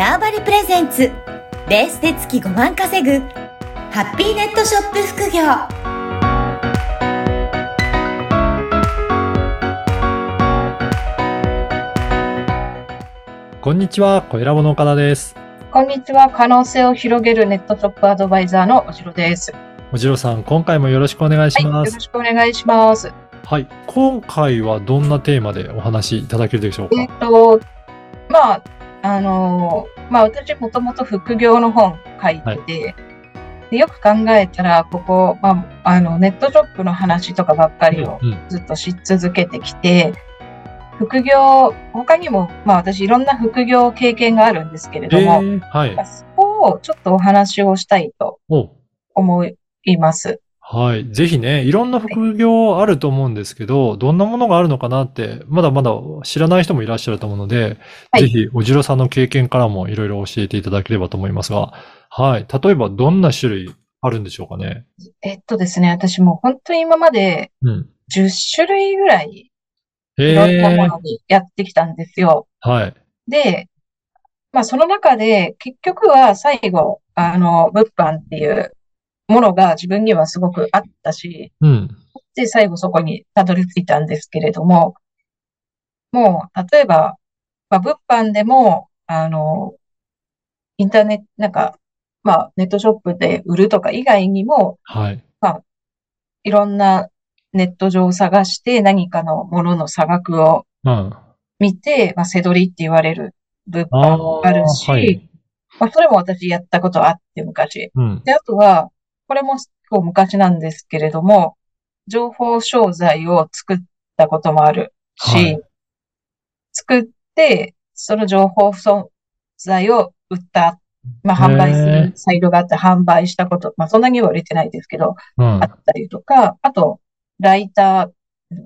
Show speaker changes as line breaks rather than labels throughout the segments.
ターバリプレゼンツベースで月5万稼ぐハッピーネットショップ副業
こんにちは、小ラボの岡田です。
こんにちは。可能性を広げるネットショップアドバイザーのおじろです。
おじろさん、今回もよろしくお願いし
はい。よろ
ます。
しくお願いします。
はい、今回はどんなテーマでお話しいただけるでしょう
えっ
か。
と、まあ、あのーまあ私もともと副業の本書いてて、でよく考えたら、ここ、まあ、あの、ネットショップの話とかばっかりを
うん、
ずっとし続けてきて、副業、他にも、まあ私いろんな副業経験があるんですけれ
え
ども、
ー、はい。
そこをちょっとお話をしたいと
お
思います。
はい。ぜひね、いろんな副業あると思うんですけど、どんなものがあるのかなって、まだまだ知らない人もいらっしゃると思うので、
はい
ぜひ、おじろさんの経験からもいろいろ教えていただければと思いますが、はい。例えば、どんな種類あるんでしょうかね？
えっとですね、私もう本当に今まで
うん。
10種類ぐらい
え
いろんなも
ー、
のにやってきたんですよ。
はい。
で、まあその中で結局は最後、あの、物販っていうものが自分にはすごくあったし、
うん。
で、最後そこにたどり着いたんですけれども、もう、例えば、まあ物販でも、あの、インターネット、なんか、まあネットショップで売るとか以外にも、
はい。
いろんなネット上を探して何かのものの差額を
うん。
見て、まあ、せどりって言われる物
あ
販もあるし、
はい。
まあ、それも私やったことあって昔。
うん。
で、あとは、これも結構昔なんですけれども、情報商材を作ったこともあるし、
はい。
作って、その情報商材を売った、まあ、販売するサイトがあって販売したこと、まあ、そんなには売れてないですけど、
うん。
あ。ったりとか、あと、ライター、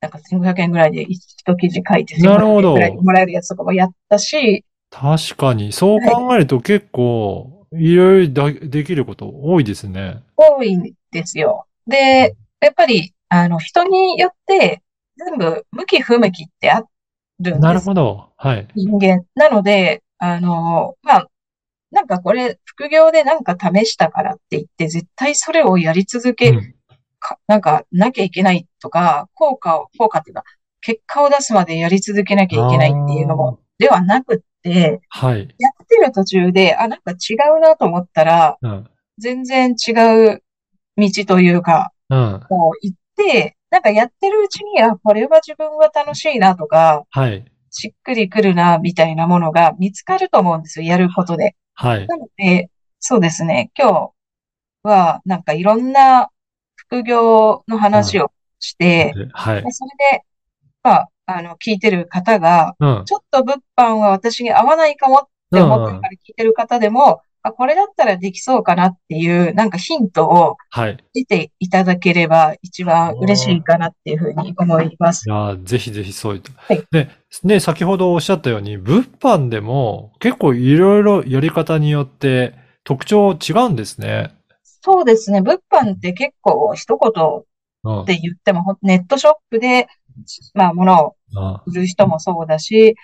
なんか1500円ぐらいで一記事書いて
なるほど。
1500円ぐらいでもらえるやつとかもやったし、
確かに、そう考えると結構、いろいろだできること多いですね。
多いんですよ。で、やっぱり、あの、人によって、全部、向き不向きってあるん
なる
です。
ほど。はい。
人間。なので、あの、まあ、なんかこれ、副業でなんか試したからって言って、絶対それをやり続け
うん
か、なんか、なきゃいけないとか、効果を、効果っていうか、結果を出すまでやり続けなきゃいけないっていうのも、ではなく
はい。
やってる途中で、あ、なんか違うなと思ったら、
うん。
全然違う道というか、
うん。
こう行って、なんかやってるうちに、あ、これは自分は楽しいなとか、
はい。
しっくりくるな、みたいなものが見つかると思うんですよ、やることで。
はい。
なので、そうですね、今日は、なんかいろんな副業の話をして、
はい
で。それで、まあ、あの、聞いてる方が、
うん。
ちょっと物販は私に合わないかもって思ってから聞いてる方でも、あ、これだったらできそうかなっていう、なんかヒントを
はい。
出ていただければ一番嬉しいかなっていうふうに思います
い。やーぜひぜひそういった。
はい
で、ね、先ほどおっしゃったように、物販でも結構いろいろやり方によって特徴違うんですね。
そうですね。物販って結構一言
うん。
で言っても、ほんネットショップで、まあ、物を
あ
売る人もそうだし、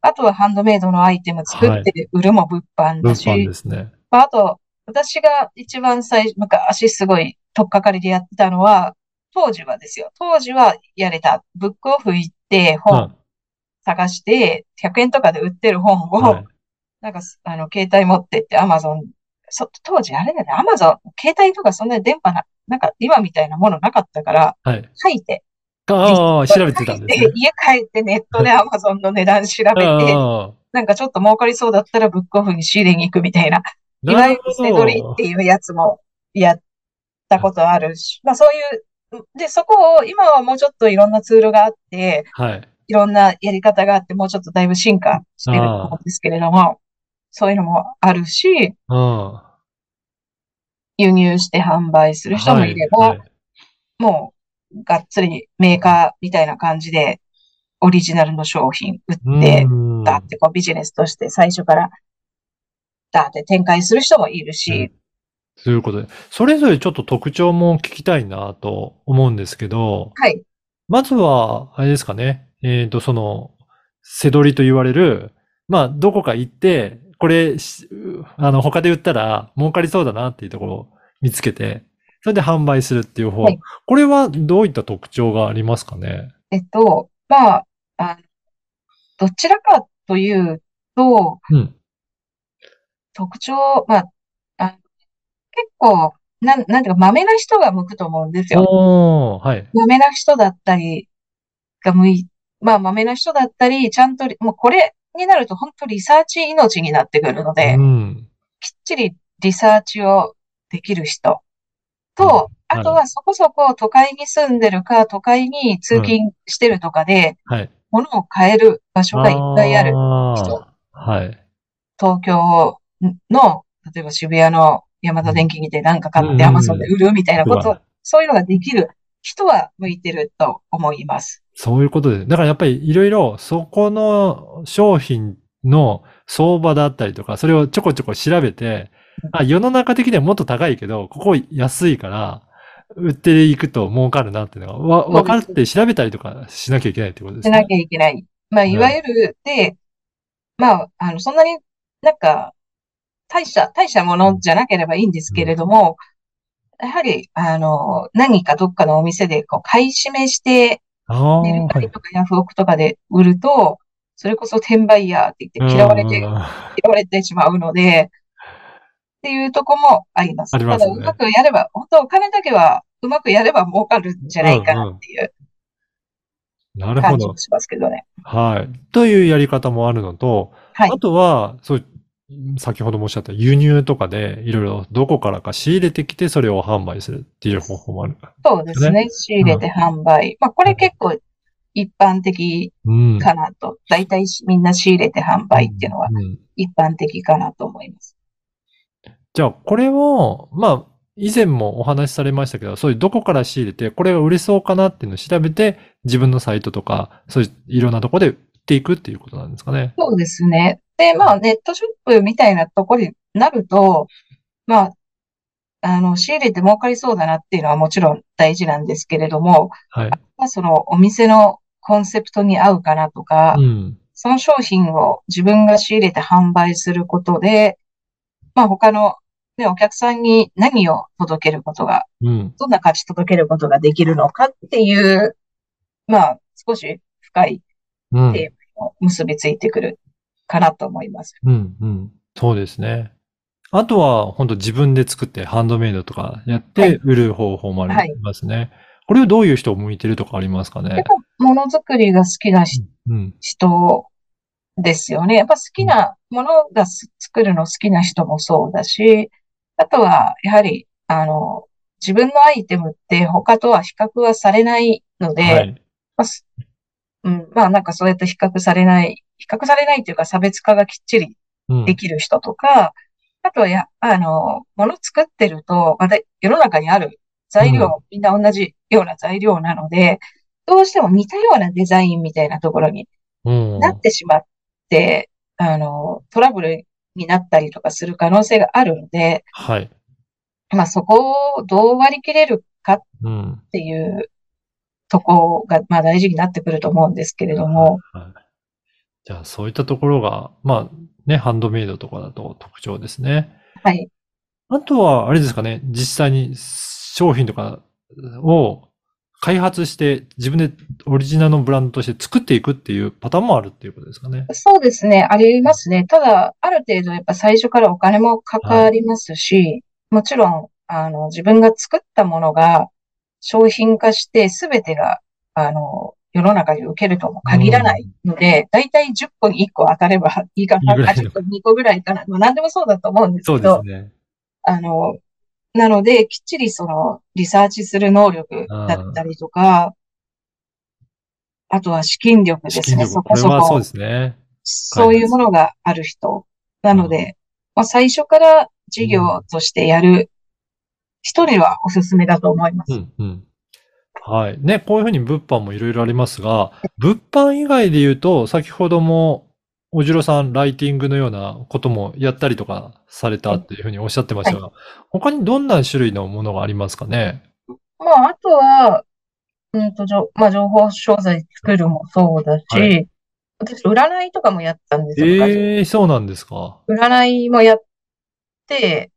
あとはハンドメイドのアイテム作って売るも物販だ
物
し、
販ですね。
まあ、あと、私が一番最初、昔すごい、とっかかりでやってたのは、当時はですよ。当時はやれた。ブックオフ行って
う
本
ん。
探して、100円とかで売ってる本を、
はい。
なんか、あの、携帯持ってって、アマゾン、そ、当時あれだよね、アマゾン、携帯とかそんなに電波な、なんか今みたいなものなかったから、
はい。
書いて、
ああ、調べてたんですね。
家帰ってネットでアマゾンの値段調べて、なんかちょっと儲かりそうだったらブックオフに仕入れに行くみたいな、いわゆる
なるほ
背取り
ど
っ。ていうやつもやったことあるし、まあそういう、で、そこを今はもうちょっといろんなツールがあって、
はい。
いろんなやり方があって、もうちょっとだいぶ進化してると思うんですけれども、そういうのもあるし、
うん。
輸入して販売する人もいれば、
はいはい
もう、がっつりメーカーみたいな感じで、オリジナルの商品売って、
うん
だってこうビジネスとして最初から、だって展開する人もいるし、
ということで、それぞれちょっと特徴も聞きたいなと思うんですけど、
はい。
まずは、あれですかね。えっと、その、背取りと言われる、まあ、どこか行って、これし、あの、他で売ったら儲かりそうだなっていうところを見つけて、それで販売するっていう方。
はい
これはどういった特徴がありますかね？
えっと、まあ、あどちらかというと、
うん。
特徴、まあ、あ結構、なん、なんていうか、豆な人が向くと思うんですよ。
はい。
豆な人だったりが向い、まあ、豆な人だったり、ちゃんとリ、もうこれになると本当リサーチ命になってくるので、
うん。
きっちりリサーチをできる人と、
うん
あとはそこそこ都会に住んでるか、都会に通勤してるとかで、
はい。
物を買える場所がいっぱいある。人
はい。
東京の、例えば渋谷の山田電機にて何か買って
うん
Amazon で売るみたいなことそういうのができる人は向いてると思います。
そういうことで。だからやっぱりいろいろそこの商品の相場だったりとか、それをちょこちょこ調べて、あ、世の中的にはもっと高いけど、ここ安いから、売っていくと儲かるなっていうのが、わ、
そうです
分かって調べたりとかしなきゃいけないってことですね。
しなきゃいけない。まあ、いわゆる、で、まあ、あの、そんなになんか、大した、大したものじゃなければいいんですけれども、やはり、あの、何かどっかのお店で、こう、買い占めして、メル
はい。
カリとかヤフオクとかで売ると、それこそ転売ヤーって言って嫌われて、
うん
嫌われてしまうので、っていうとこもあります。
ありますよね
ただ、うまくやれば、本当お金だけはうまくやれば儲かるんじゃないかなっていう
なるほど。
しますけどね。
はい。というやり方もあるのと、
はい
あ。とは、そう、先ほどもおっしゃった輸入とかでいろいろどこからか仕入れてきてそれを販売するっていう方法もある。
そうですね。仕入れて販売。まあ、これ結構一般的
うん。
かなと。大体みんな仕入れて販売っていうのは
うん
一般的かなと思います。
じゃあ、これを、まあ、以前もお話しされましたけど、そういうどこから仕入れて、これが売れそうかなっていうのを調べて、自分のサイトとか、そういういろんなところで売っていくっていうことなんですかね。
そうですね。で、まあ、ネットショップみたいなところになると、まあ、あの、仕入れて儲かりそうだなっていうのはもちろん大事なんですけれども、
はい。
まあ、そのお店のコンセプトに合うかなとか、
うん。
その商品を自分が仕入れて販売することで、まあ他の、ね、お客さんに何を届けることが、
うん。
どんな価値届けることができるのかっていう、まあ少し深い
うん。
テーマを結びついてくるかなと思います。
うん。うん。そうですね。あとは、本当自分で作ってハンドメイドとかやっ
はい
て売る方法もあ
はい
りますね。これをどういう人を向いてるとかありますかね？
ものづくりが好きなし
うん。
人ですよね。やっぱ好きなものがす作るの好きな人もそうだし、あとはやはり、あの、自分のアイテムって他とは比較はされないので、
はい。
まあすうん、まあなんかそうやって比較されない、比較されないというか差別化がきっちり
うん
できる人とか、あとはや、あの、もの作ってると、また世の中にある材料、みんな同じような材料なので、どうしても似たようなデザインみたいなところに
うん。
なってしまって、あの、トラブルになったりとかする可能性があるので、
はい。
まあそこをどう割り切れるかっ
うん。
ていうとこが、まあ大事になってくると思うんですけれども、
はい。じゃあ、そういったところが、まあ、ね、ハンドメイドとかだと特徴ですね。
はい。
あとは、あれですかね、実際に商品とかを開発して自分でオリジナルのブランドとして作っていくっていうパターンもあるっていうことですかね。
そうですね、ありますね。ただ、ある程度やっぱ最初からお金もかかりますし、もちろん、あの、自分が作ったものが商品化して全てが、あの、世の中に受けるとも限らないので、だいたい10個に1個当たればいいかな、
いいぐらいの
あ10個2個ぐらいかな。まあ何でもそうだと思うんです
そうで
けど、
すね。
あの、なので、きっちりその、リサーチする能力だったりとか、あとは資金力ですね、そこそ
こそう
こ
で。すね。
そういうものがある人。なので、まあ、最初から事業としてやる人にはおすすめだと思います。
うん、うん。はい。ね、こういうふうに物販もいろいろありますが、物販以外で言うと、先ほども、おじろさん、ライティングのようなこともやったりとかされたっていうふうにおっしゃってましたが、他にどんな種類のものがありますかね？
まあ、あとは、うんと、じょまあ、情報商材作るもそうだし、
はい
私、占いとかもやったんですよ、昔。
ええそうなんですか。
占いもやって、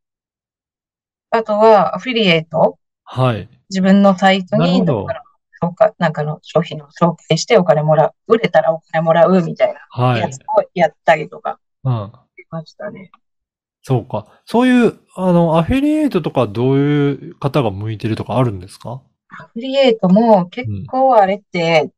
あとはアフィリエイト、
はい。
自分のサイトに、だから紹介なんかの商品を紹介してお金もらう、売れたらお金もらうみたいな
はい
やつ。をやったりとか
うん。
しましたね。
そうか。そういう、あの、アフィリエイトとかどういう方が向いてるとかあるんですか？
アフィリエイトも結構あれって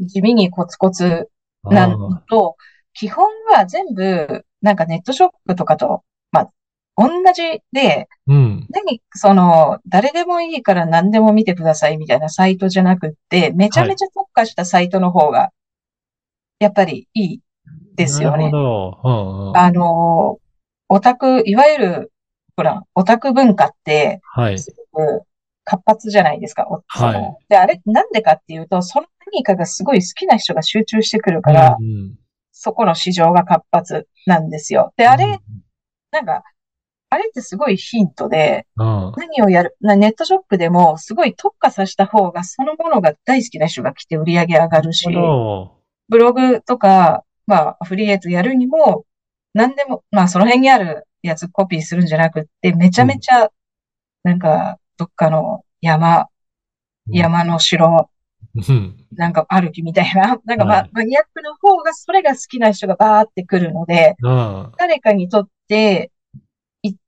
地味にコツコツなのと、基本は全部なんかネットショップとかと、まあ、同じで、
うん。
何、その、誰でもいいから何でも見てくださいみたいなサイトじゃなくって、めちゃめちゃ特化したサイトの方が、やっぱりいいですよね
なる。ほど。うんうん。
あの、オタク、いわゆる、ほら、オタク文化って、
はい。
すごく活発じゃないですか。
はい
で、あれ、なんでかっていうと、その何かがすごい好きな人が集中してくるから、
うんうん
そこの市場が活発なんですよ。で、あれ、なんか、あれってすごいヒントで、
うん。
何をやる、なネットショップでもすごい特化させた方が、そのものが大好きな人が来て売り上げ上がるしブログとか、まあ、アフリエイトやるにも、何でも、まあ、その辺にあるやつコピーするんじゃなくって、めちゃめちゃ、なんか、どっかの山、
ど。
山の城、
うん。
なんか歩きみたいな、なんかま
はい
あ、マニアックな方が、それが好きな人がバーって来るので、
うん。
誰かにとって、い、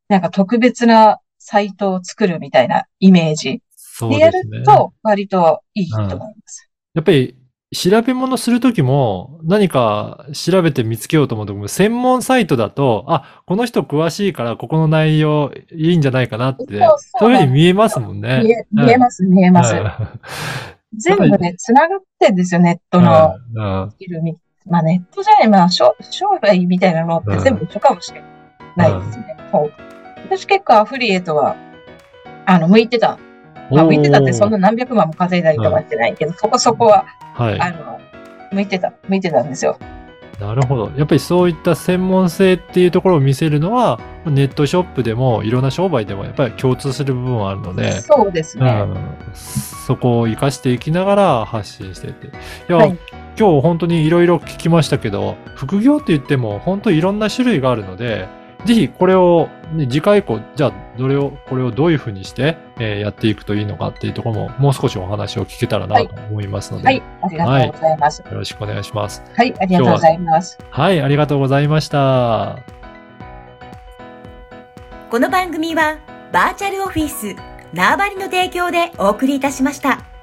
なんか特別なサイトを作るみたいなイメージでや。ると、割といいと思います。
やっぱり、調べ物するときも、何か調べて見つけようと思うときも、専門サイトだと、あ、この人詳しいから、ここの内容いいんじゃないかなって、
そうそう
そういうふうに見えますもんね。
見え、見えます、見えます。
うん
全部ね、繋がってんですよ、ネットの
うん
スキルみ。まあネットじゃない、まあ商商売みたいなのって全部一緒かもしれないですね。私結構アフリエイトは、あの、向いてた。まあ向いてたってそんな何百万も稼いだりとかしてないけど、そこそこは、
はい。
あの、向いてた、向いてたんですよ。
なるほど。やっぱりそういった専門性っていうところを見せるのは、ネットショップでも、いろんな商売でも、やっぱり共通する部分はあるので、
そうですね。
うん、そこを活かしていきながら発信していって。いや、
はい
今日本当にいろいろ聞きましたけど、副業って言っても本当いろんな種類があるので、ぜひこれを、ね、次回以降、じゃあどれを、これをどういうふうにして、えーやっていくといいのかっていうところも、もう少しお話を聞けたらなと思いますので、
はい、ありがとうございます。
よろしくお願いします。
はい、ありがとうございます。
はい、ありがとうございました。
この番組はバーチャルオフィス縄張りの提供でお送りいたしました。